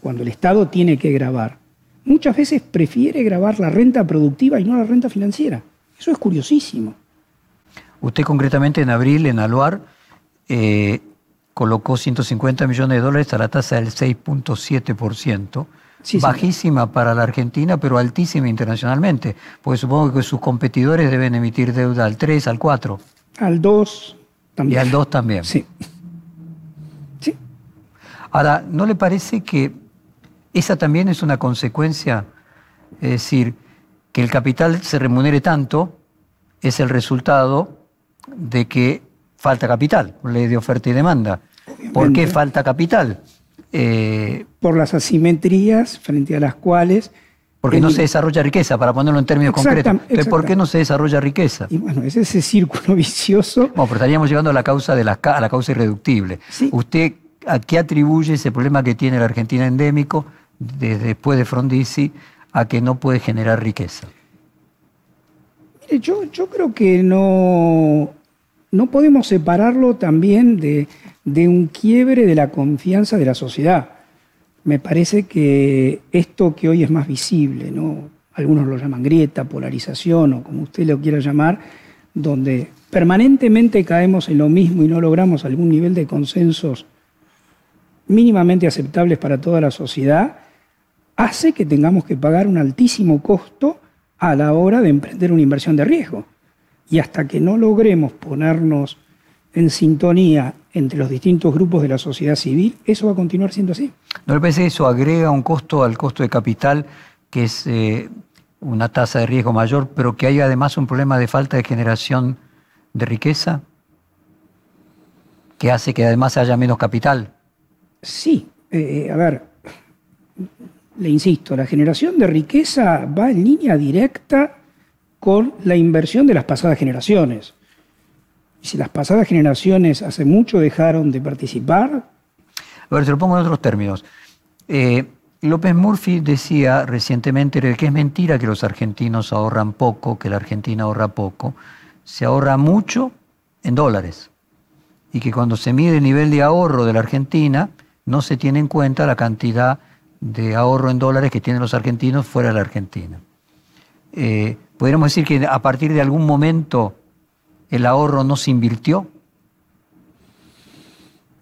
cuando el Estado tiene que grabar, muchas veces prefiere grabar la renta productiva y no la renta financiera. Eso es curiosísimo. Usted concretamente en abril en Aluar eh, colocó 150 millones de dólares a la tasa del 6.7%, Sí, bajísima para la Argentina, pero altísima internacionalmente, porque supongo que sus competidores deben emitir deuda al 3, al 4 Al 2 y también. al 2 también. Sí. Sí. Ahora, ¿no le parece que esa también es una consecuencia? Es decir, que el capital se remunere tanto es el resultado de que falta capital, ley de oferta y demanda. ¿Por qué Obviamente. falta capital? Eh, Por las asimetrías frente a las cuales... porque el- no se desarrolla riqueza, para ponerlo en términos concretos. Entonces, ¿por qué no se desarrolla riqueza? Y bueno, es ese círculo vicioso. Bueno, pero estaríamos llegando a la causa de la, ca- a la causa irreductible. Sí. ¿Usted a qué atribuye ese problema que tiene la Argentina endémico desde después de Frondizi a que no puede generar riqueza? Mire, yo, yo creo que no, no podemos separarlo también de, un quiebre de la confianza de la sociedad. Me parece que esto que hoy es más visible, ¿no? algunos lo llaman grieta, polarización o como usted lo quiera llamar, donde permanentemente caemos en lo mismo y no logramos algún nivel de consensos mínimamente aceptables para toda la sociedad, hace que tengamos que pagar un altísimo costo a la hora de emprender una inversión de riesgo. Y hasta que no logremos ponernos en sintonía entre los distintos grupos de la sociedad civil, eso va a continuar siendo así. ¿No le parece que eso agrega un costo al costo de capital, que es eh, una tasa de riesgo mayor, pero que hay además un problema de falta de generación de riqueza? Que hace que además haya menos capital. Sí, eh, a ver, le insisto, la generación de riqueza va en línea directa con la inversión de las pasadas generaciones. Y si las pasadas generaciones hace mucho dejaron de participar. A ver, se lo pongo en otros términos. Eh, López Murphy decía recientemente que es mentira que los argentinos ahorran poco, que la Argentina ahorra poco. Se ahorra mucho en dólares. Y que cuando se mide el nivel de ahorro de la Argentina, no se tiene en cuenta la cantidad de ahorro en dólares que tienen los argentinos fuera de la Argentina. Eh, ¿Podríamos decir que a partir de algún momento el ahorro no se invirtió?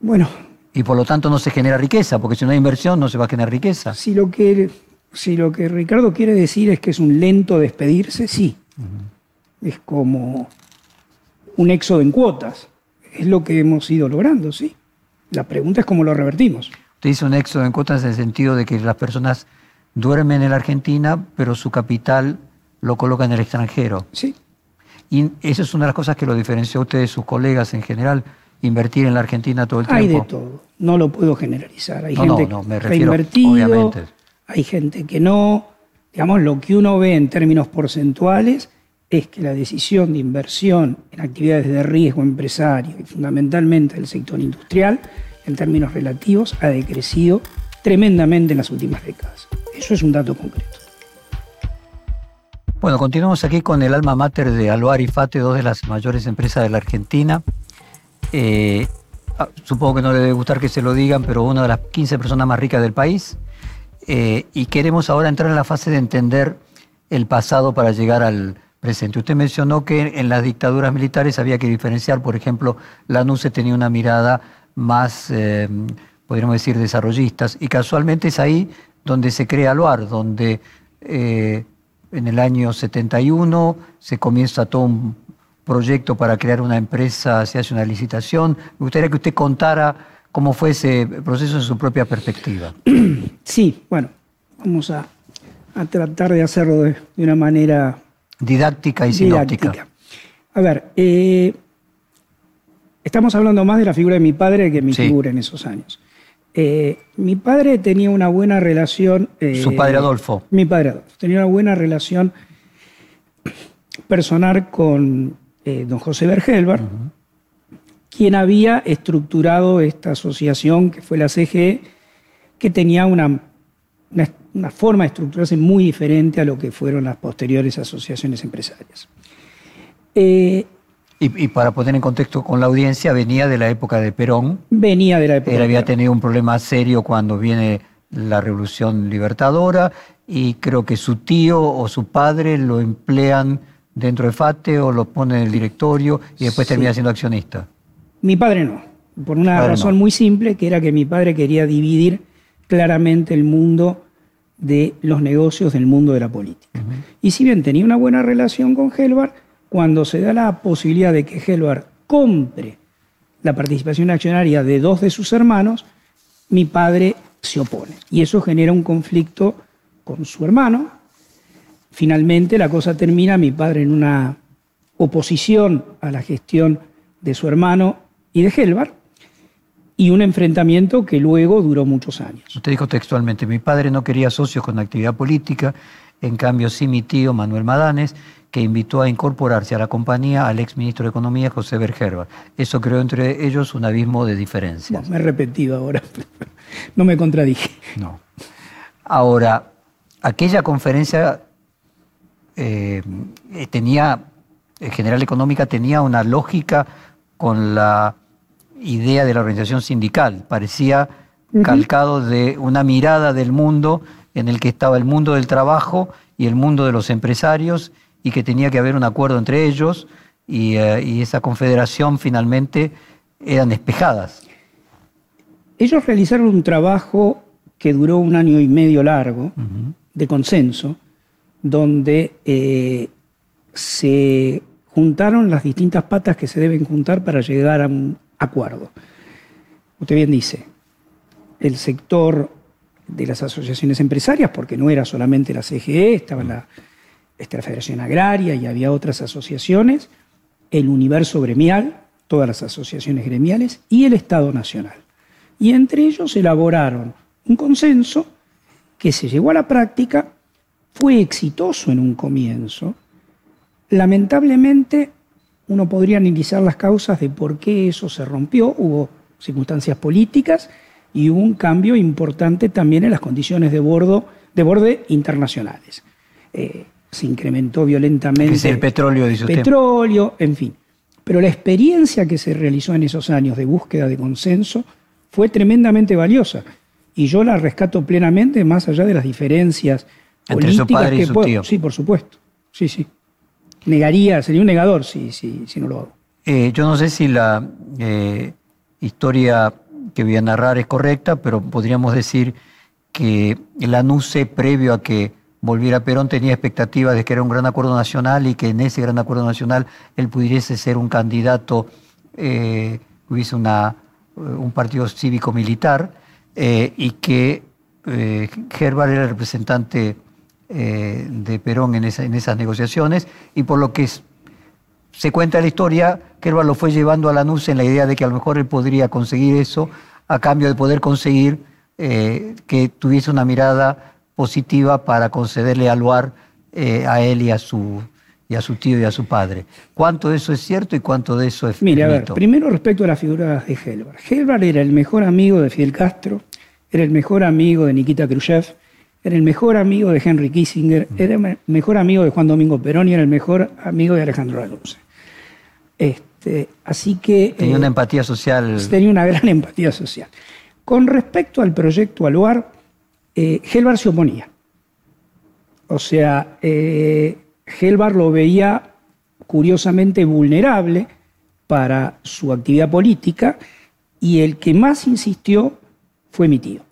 Bueno. Y por lo tanto no se genera riqueza, porque si no hay inversión no se va a generar riqueza. Si lo que, si lo que Ricardo quiere decir es que es un lento despedirse, sí. Es como un éxodo en cuotas. Es lo que hemos ido logrando, sí. La pregunta es cómo lo revertimos. Usted dice un éxodo en cuotas en el sentido de que las personas duermen en la Argentina, pero su capital lo coloca en el extranjero. Sí. Y eso es una de las cosas que lo diferenció a usted de sus colegas en general, invertir en la Argentina todo el tiempo. Hay de todo, no lo puedo generalizar. Hay no, gente no, me que ha refiero, invertido, obviamente. hay gente que no. Digamos, lo que uno ve en términos porcentuales es que la decisión de inversión en actividades de riesgo empresario y fundamentalmente del sector industrial, en términos relativos, ha decrecido tremendamente en las últimas décadas. Eso es un dato concreto. Bueno, continuamos aquí con el alma mater de Aloar y Fate, dos de las mayores empresas de la Argentina. Eh, ah, supongo que no le debe gustar que se lo digan, pero una de las 15 personas más ricas del país. Eh, y queremos ahora entrar en la fase de entender el pasado para llegar al presente. Usted mencionó que en las dictaduras militares había que diferenciar, por ejemplo, la NUCE tenía una mirada más, eh, podríamos decir, desarrollistas, y casualmente es ahí donde se crea Aloar, donde en el año 71 se comienza todo un proyecto para crear una empresa, se hace una licitación. Me gustaría que usted contara cómo fue ese proceso en su propia perspectiva. Sí, bueno, vamos a, a tratar de hacerlo de, de una manera Didáctica y sinóptica. didáctica. A ver, eh, estamos hablando más de la figura de mi padre que de mi Sí. figura en esos años. Eh, mi padre tenía una buena relación. eh, Su padre Adolfo. Mi padre Adolfo. Tenía una buena relación personal con eh, don José Bergelbar, quien había estructurado esta asociación que fue la CGE, que tenía una, una, una forma de estructurarse muy diferente a lo que fueron las posteriores asociaciones empresarias. Eh, Y, y para poner en contexto con la audiencia, venía de la época de Perón. venía de la época. Él había tenido un problema serio cuando viene la Revolución Libertadora y creo que su tío o su padre lo emplean dentro de FATE o lo pone en el directorio y después Sí. termina siendo accionista. Mi padre no, por una razón no. muy simple, que era que mi padre quería dividir claramente el mundo de los negocios del mundo de la política. Y si bien tenía una buena relación con Helvar, cuando se da la posibilidad de que Helvar compre la participación accionaria de dos de sus hermanos, mi padre se opone. Y eso genera un conflicto con su hermano. Finalmente la cosa termina, mi padre en una oposición a la gestión de su hermano y de Helvar, y un enfrentamiento que luego duró muchos años. Usted dijo textualmente, mi padre no quería socios con actividad política, en cambio sí mi tío Manuel Madanes, que invitó a incorporarse a la compañía al ex ministro de Economía José Bergerba. Eso creó entre ellos un abismo de diferencias. Bueno, me he repetido ahora, no me contradije. No. Ahora, aquella conferencia eh, tenía, en general económica, tenía una lógica con la idea de la organización sindical. Parecía calcado de una mirada del mundo en el que estaba el mundo del trabajo y el mundo de los empresarios y que tenía que haber un acuerdo entre ellos y, eh, y esa confederación finalmente eran despejadas. Ellos realizaron un trabajo que duró un año y medio largo, de consenso, donde eh, se juntaron las distintas patas que se deben juntar para llegar a un acuerdo. Usted bien dice, el sector de las asociaciones empresarias, porque no era solamente la CGE, estaba la, Federación Agraria y había otras asociaciones, el universo gremial, todas las asociaciones gremiales y el Estado Nacional. Y entre ellos elaboraron un consenso que se llevó a la práctica, fue exitoso en un comienzo. Lamentablemente, uno podría analizar las causas de por qué eso se rompió. Hubo circunstancias políticas y hubo un cambio importante también en las condiciones de, de borde internacionales. Eh, se incrementó violentamente. Es el petróleo, dice usted. Petróleo, en fin. Pero la experiencia que se realizó en esos años de búsqueda de consenso fue tremendamente valiosa. Y yo la rescato plenamente más allá de las diferencias Entre su padre y su tío. Sí, por supuesto. Sí, sí. Negaría, sería un negador si, si, si no lo hago. Eh, yo no sé si la eh, historia que voy a narrar es correcta, pero podríamos decir que el anuncio previo a que volviera Perón tenía expectativas de que era un gran acuerdo nacional y que en ese gran acuerdo nacional él pudiese ser un candidato, eh, hubiese una, eh, un partido cívico-militar eh, y que eh, era el representante de Perón en, en, esas negociaciones y por lo que se cuenta la historia, Herbert lo fue llevando a la NUS en la idea de que a lo mejor él podría conseguir eso a cambio de poder conseguir que tuviese una mirada positiva para concederle al eh, a él y a su y a su tío y a su padre. ¿Cuánto de eso es cierto y cuánto de eso es Mira, a ver, primero respecto a la figura de Helvar. Helvar era el mejor amigo de Fidel Castro, era el mejor amigo de Nikita Khrushchev, era el mejor amigo de Henry Kissinger, mm. era el mejor amigo de Juan Domingo Perón y era el mejor amigo de Alejandro Aluce. Este, así que... Tenía una eh, empatía social. Tenía una gran empatía social. Con respecto al proyecto Aluar, eh, Helvar se oponía. O sea, eh, Helvar lo veía curiosamente vulnerable para su actividad política y el que más insistió fue mi tío.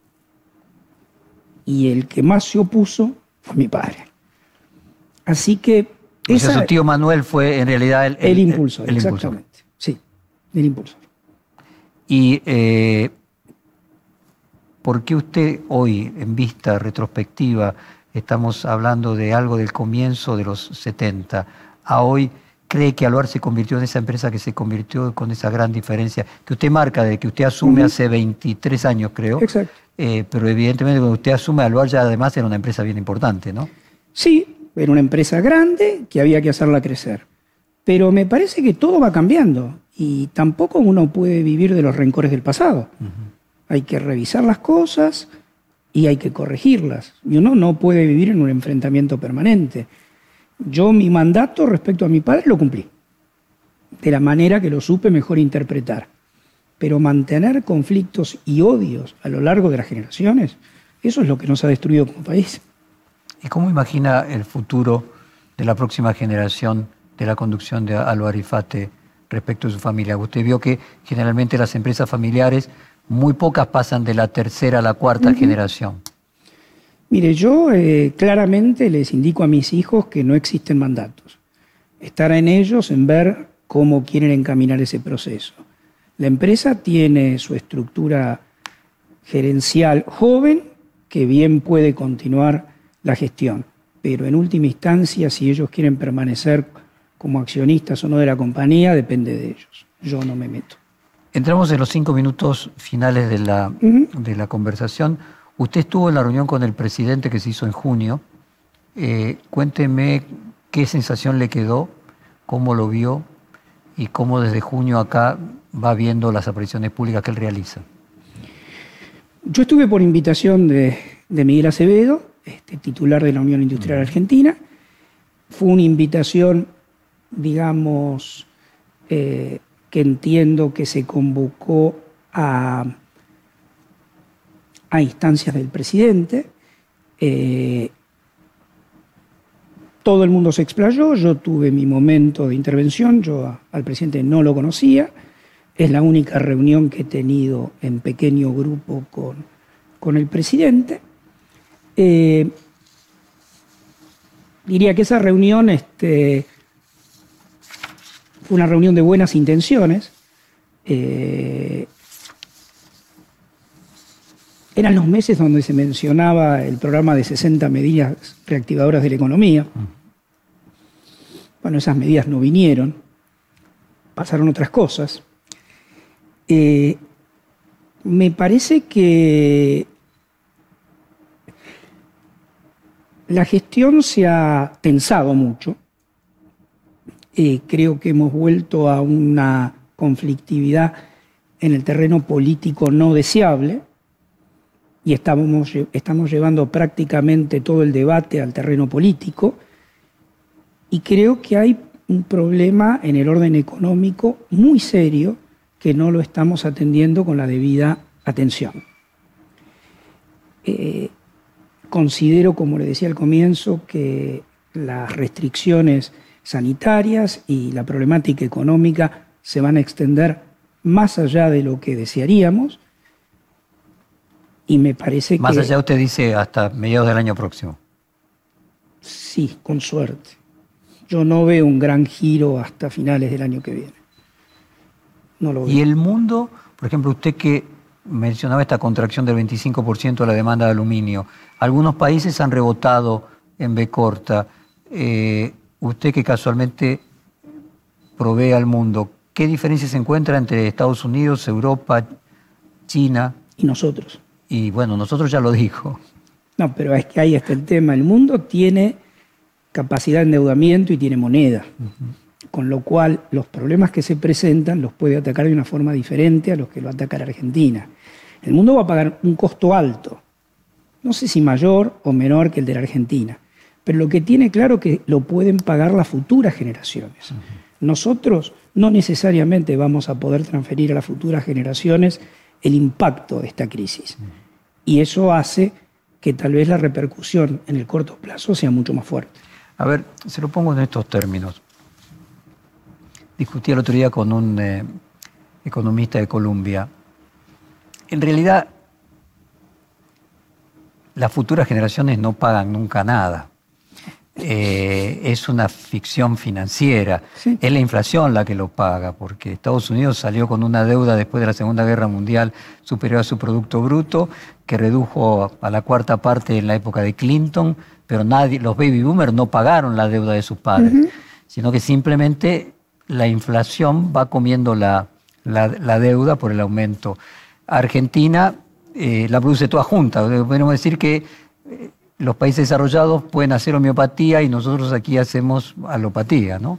Y el que más se opuso fue mi padre. Así que... O su tío Manuel fue en realidad el, el, impulsor, exactamente. Sí, el impulsor. Y eh, ¿Por qué usted hoy, en vista retrospectiva, estamos hablando de algo del comienzo de los 70, a hoy cree que Aluar se convirtió en esa empresa que se convirtió con esa gran diferencia que usted marca, de que usted asume hace 23 años, creo? Exacto. Eh, pero evidentemente cuando usted asume Aluar ya además era una empresa bien importante, ¿no? Sí, era una empresa grande que había que hacerla crecer. Pero me parece que todo va cambiando y tampoco uno puede vivir de los rencores del pasado. Hay que revisar las cosas y hay que corregirlas. Y uno no puede vivir en un enfrentamiento permanente. Yo mi mandato respecto a mi padre lo cumplí, de la manera que lo supe mejor interpretar. Pero mantener conflictos y odios a lo largo de las generaciones, eso es lo que nos ha destruido como país. ¿Y cómo imagina el futuro de la próxima generación de la conducción de Álvaro Arifate respecto a su familia? Usted vio que generalmente las empresas familiares muy pocas pasan de la tercera a la cuarta generación. Mire, yo eh, claramente les indico a mis hijos que no existen mandatos. Estará en ellos en ver cómo quieren encaminar ese proceso. La empresa tiene su estructura gerencial joven que bien puede continuar la gestión, pero en última instancia, si ellos quieren permanecer como accionistas o no de la compañía, depende de ellos. Yo no me meto. Entramos en los cinco minutos finales de la, de la conversación. Usted estuvo en la reunión con el presidente que se hizo en junio. Eh, cuénteme qué sensación le quedó, cómo lo vio y cómo desde junio acá va viendo las apariciones públicas que él realiza. Yo estuve por invitación de, Miguel Acevedo, este, titular de la Unión Industrial Argentina. Fue una invitación, digamos, eh, que entiendo que se convocó a, a instancias del presidente. Eh, todo el mundo se explayó, yo tuve mi momento de intervención, yo al presidente no lo conocía, es la única reunión que he tenido en pequeño grupo con, con el presidente. Eh, diría que esa reunión este, fue una reunión de buenas intenciones. Eh, eran los meses donde se mencionaba el programa de 60 medidas reactivadoras de la economía. Bueno, esas medidas no vinieron, pasaron otras cosas. Eh, Me parece que la gestión se ha tensado mucho. Eh, creo que hemos vuelto a una conflictividad en el terreno político no deseable y estamos, llevando prácticamente todo el debate al terreno político y creo que hay un problema en el orden económico muy serio que no lo estamos atendiendo con la debida atención. Eh, considero, como le decía al comienzo, que las restricciones sanitarias y la problemática económica se van a extender más allá de lo que desearíamos. Y me parece que... Más allá usted dice hasta mediados del año próximo. Sí, con suerte. Yo no veo un gran giro hasta finales del año que viene. No lo veo. Y el mundo, por ejemplo, usted que mencionaba esta contracción del 25% de la demanda de aluminio, algunos países han rebotado en B corta. Eh, usted que casualmente provee al mundo, ¿qué diferencia se encuentra entre Estados Unidos, Europa, China? Y nosotros. Y bueno, nosotros ya lo dijo. No, pero es que ahí está el tema. El mundo tiene capacidad de endeudamiento y tiene moneda. Con lo cual, los problemas que se presentan los puede atacar de una forma diferente a los que lo ataca Argentina. El mundo va a pagar un costo alto no sé si mayor o menor que el de la Argentina, pero lo que tiene claro que lo pueden pagar las futuras generaciones. Nosotros no necesariamente vamos a poder transferir a las futuras generaciones el impacto de esta crisis. Y eso hace que tal vez la repercusión en el corto plazo sea mucho más fuerte. A ver, se lo pongo en estos términos. Discutí el otro día con un eh, economista de Colombia. En realidad, las futuras generaciones no pagan nunca nada. Eh, es una ficción financiera. Es la inflación la que lo paga, porque Estados Unidos salió con una deuda después de la Segunda Guerra Mundial superior a su Producto Bruto, que redujo a la cuarta parte en la época de Clinton, pero nadie, los baby boomers no pagaron la deuda de sus padres, sino que simplemente la inflación va comiendo la, la deuda por el aumento. Argentina eh, la produce toda junta. Podemos decir que eh, los países desarrollados pueden hacer homeopatía y nosotros aquí hacemos alopatía, ¿no?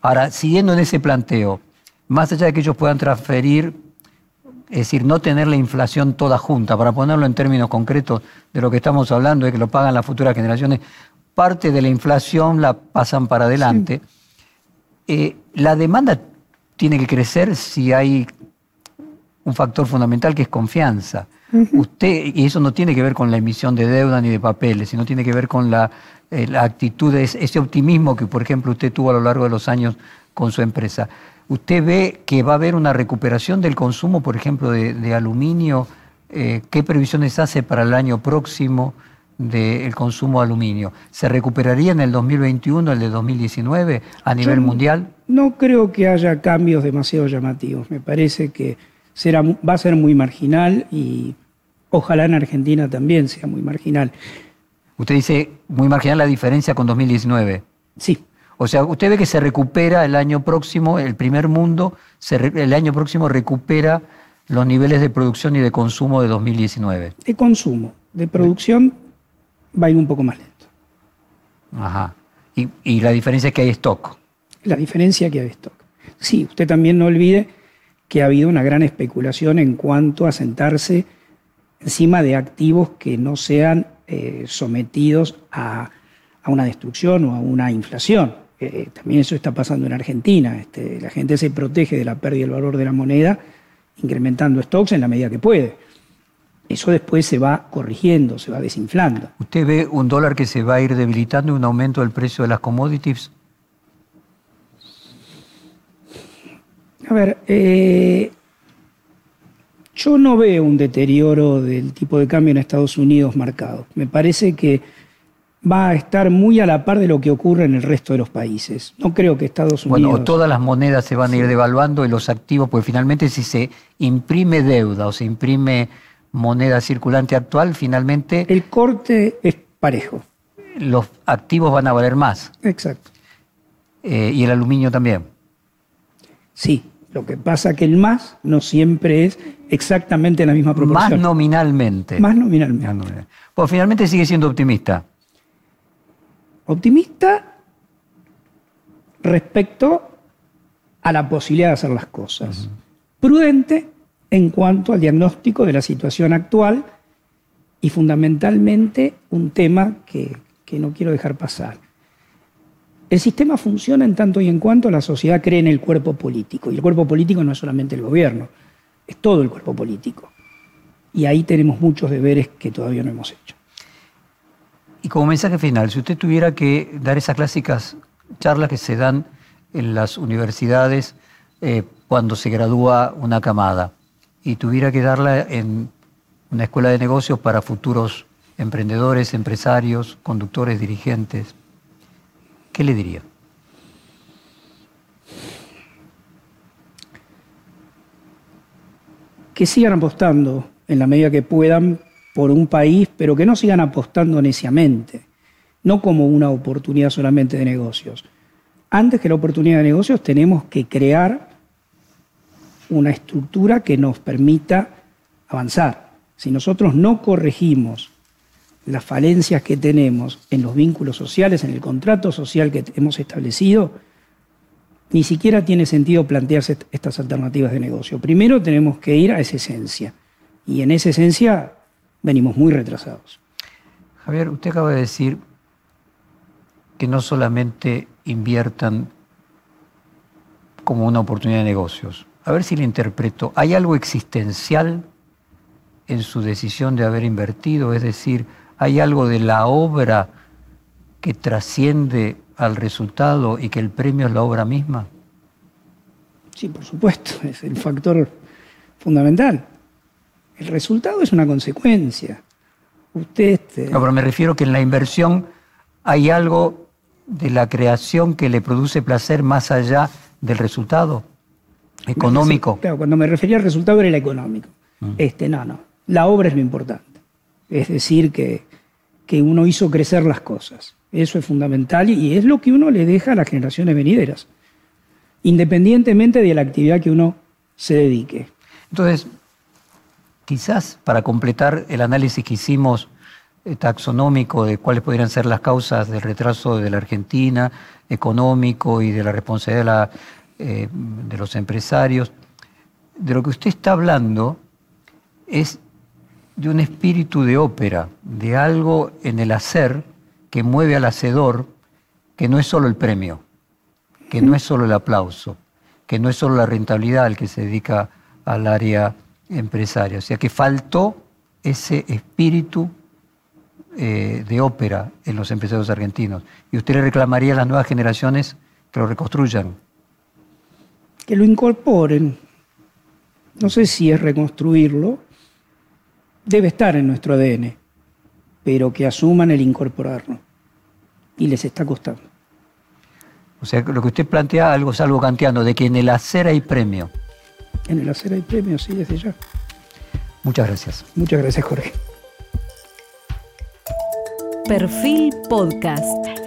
Ahora, siguiendo en ese planteo, más allá de que ellos puedan transferir, es decir, no tener la inflación toda junta, para ponerlo en términos concretos de lo que estamos hablando, de que lo pagan las futuras generaciones, parte de la inflación la pasan para adelante. Eh, la demanda tiene que crecer si hay un factor fundamental que es confianza. Usted, y eso no tiene que ver con la emisión de deuda ni de papeles, sino tiene que ver con la, eh, actitud, ese optimismo que, por ejemplo, usted tuvo a lo largo de los años con su empresa. ¿Usted ve que va a haber una recuperación del consumo, por ejemplo, de, aluminio? Eh, ¿Qué previsiones hace para el año próximo del consumo de aluminio? ¿Se recuperaría en el 2021, el de 2019, a nivel mundial? No creo que haya cambios demasiado llamativos. Me parece que va a ser muy marginal y ojalá en Argentina también sea muy marginal. Usted dice muy marginal la diferencia con 2019. Sí. O sea, usted ve que se recupera el año próximo, el primer mundo, el año próximo recupera los niveles de producción y de consumo de 2019. De consumo, de producción va a ir un poco más lento. Ajá. Y, y la diferencia es que hay stock. La diferencia es que hay stock. Sí, usted también no olvide que ha habido una gran especulación en cuanto a sentarse encima de activos que no sean eh, sometidos a, una destrucción o a una inflación. Eh, también eso está pasando en Argentina. Este, la gente se protege de la pérdida del valor de la moneda incrementando stocks en la medida que puede. Eso después se va corrigiendo, se va desinflando. ¿Usted ve un dólar que se va a ir debilitando y un aumento del precio de las commodities? A ver, eh, yo no veo un deterioro del tipo de cambio en Estados Unidos marcado. Me parece que va a estar muy a la par de lo que ocurre en el resto de los países. No creo que Estados Unidos... Bueno, todas las monedas se van a ir devaluando y los activos, pues finalmente si se imprime deuda o se imprime moneda circulante actual, finalmente... El corte es parejo. Los activos van a valer más. Exacto. Eh, y el aluminio también. Sí, Lo que pasa que el más no siempre es exactamente la misma proporción. Más nominalmente. Más nominalmente. Más nominalmente. Pues finalmente sigue siendo optimista. Optimista respecto a la posibilidad de hacer las cosas. Prudente en cuanto al diagnóstico de la situación actual y fundamentalmente un tema que, que no quiero dejar pasar. El sistema funciona en tanto y en cuanto la sociedad cree en el cuerpo político. Y el cuerpo político no es solamente el gobierno, es todo el cuerpo político. Y ahí tenemos muchos deberes que todavía no hemos hecho. Y como mensaje final, si usted tuviera que dar esas clásicas charlas que se dan en las universidades eh, cuando se gradúa una camada y tuviera que darla en una escuela de negocios para futuros emprendedores, empresarios, conductores, dirigentes, ¿qué le diría? Que sigan apostando en la medida que puedan por un país, pero que no sigan apostando neciamente, no como una oportunidad solamente de negocios. Antes que la oportunidad de negocios tenemos que crear una estructura que nos permita avanzar. Si nosotros no corregimos las falencias que tenemos en los vínculos sociales, en el contrato social que hemos establecido, ni siquiera tiene sentido plantearse estas alternativas de negocio. Primero tenemos que ir a esa esencia. Y en esa esencia venimos muy retrasados. Javier, usted acaba de decir que no solamente inviertan como una oportunidad de negocios. A ver si le interpreto. ¿Hay algo existencial en su decisión de haber invertido? Es decir, ¿hay algo de la obra que trasciende al resultado y que el premio es la obra misma? Sí, por supuesto, es el factor fundamental. El resultado es una consecuencia. Usted. Este... No, pero me refiero que en la inversión hay algo de la creación que le produce placer más allá del resultado económico. Claro, cuando me refería al resultado era el económico. Mm. Este, no, no. La obra es lo importante. Es decir, que, que uno hizo crecer las cosas. Eso es fundamental y es lo que uno le deja a las generaciones venideras, independientemente de la actividad que uno se dedique. Entonces, quizás para completar el análisis que hicimos eh, taxonómico de cuáles podrían ser las causas del retraso de la Argentina, económico y de la responsabilidad de, eh, de los empresarios, de lo que usted está hablando es de un espíritu de ópera, de algo en el hacer que mueve al hacedor, que no es solo el premio, que no es solo el aplauso, que no es solo la rentabilidad al que se dedica al área empresaria. O sea que faltó ese espíritu eh, de ópera en los empresarios argentinos. ¿Y usted le reclamaría a las nuevas generaciones que lo reconstruyan? Que lo incorporen. No sé si es reconstruirlo. Debe estar en nuestro ADN, pero que asuman el incorporarlo. Y les está costando. O sea, lo que usted plantea algo es algo kantiano, de que en el hacer hay premio. En el hacer hay premio, sí, desde ya. Muchas gracias. Muchas gracias, Jorge. Perfil Podcast.